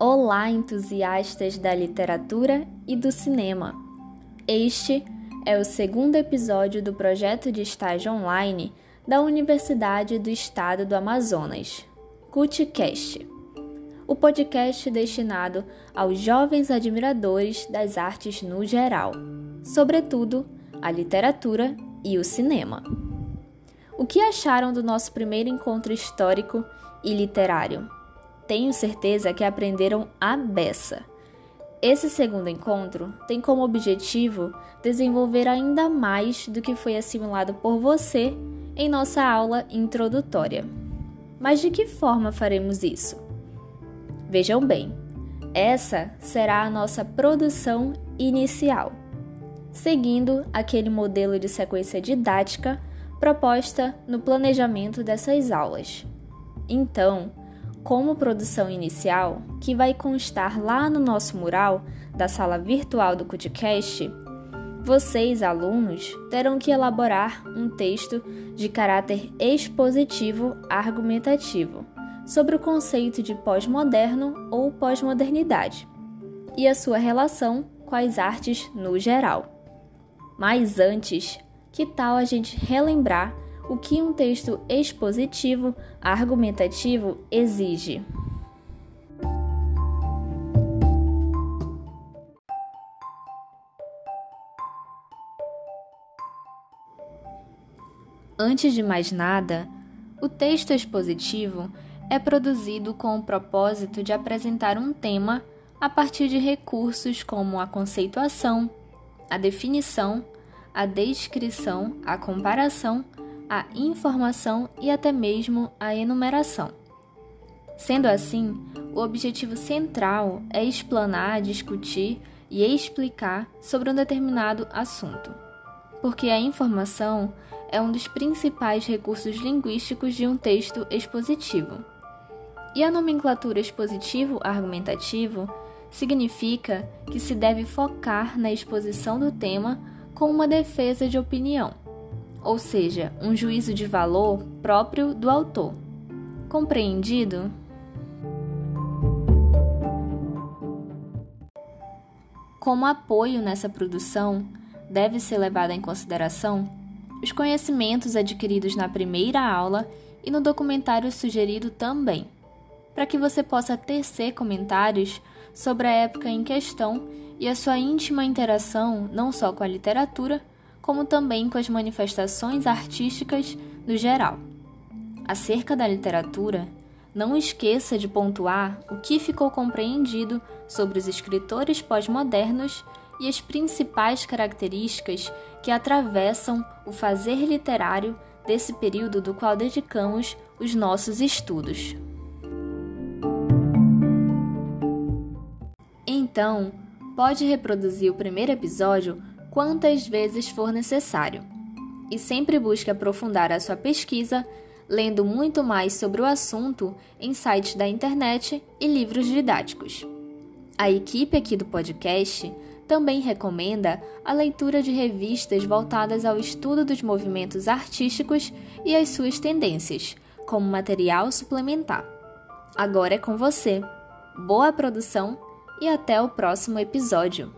Olá, entusiastas da literatura e do cinema! Este é o segundo episódio do projeto de estágio online da Universidade do Estado do Amazonas, CUTCast, o podcast destinado aos jovens admiradores das artes no geral, sobretudo a literatura e o cinema. O que acharam do nosso primeiro encontro histórico e literário? Tenho certeza que aprenderam a beça. Esse segundo encontro tem como objetivo desenvolver ainda mais do que foi assimilado por você em nossa aula introdutória. Mas de que forma faremos isso? Vejam bem, essa será a nossa produção inicial, seguindo aquele modelo de sequência didática proposta no planejamento dessas aulas. Então, como produção inicial, que vai constar lá no nosso mural da sala virtual do CUTCast, vocês, alunos, terão que elaborar um texto de caráter expositivo argumentativo sobre o conceito de pós-moderno ou pós-modernidade e a sua relação com as artes no geral. Mas antes, que tal a gente relembrar o que um texto expositivo argumentativo exige. Antes de mais nada, o texto expositivo é produzido com o propósito de apresentar um tema a partir de recursos como a conceituação, a definição, a descrição, a comparação a informação e até mesmo a enumeração. Sendo assim, o objetivo central é explanar, discutir e explicar sobre um determinado assunto, porque a informação é um dos principais recursos linguísticos de um texto expositivo. E a nomenclatura expositivo-argumentativo significa que se deve focar na exposição do tema com uma defesa de opinião ou seja, um juízo de valor próprio do autor. Compreendido? Como apoio nessa produção, deve ser levado em consideração os conhecimentos adquiridos na primeira aula e no documentário sugerido também, para que você possa tecer comentários sobre a época em questão e a sua íntima interação não só com a literatura, como também com as manifestações artísticas no geral. Acerca da literatura, não esqueça de pontuar o que ficou compreendido sobre os escritores pós-modernos e as principais características que atravessam o fazer literário desse período do qual dedicamos os nossos estudos. Então, pode reproduzir o primeiro episódio quantas vezes for necessário. E sempre busque aprofundar a sua pesquisa lendo muito mais sobre o assunto em sites da internet e livros didáticos. A equipe aqui do podcast também recomenda a leitura de revistas voltadas ao estudo dos movimentos artísticos e as suas tendências, como material suplementar. Agora é com você. Boa produção e até o próximo episódio!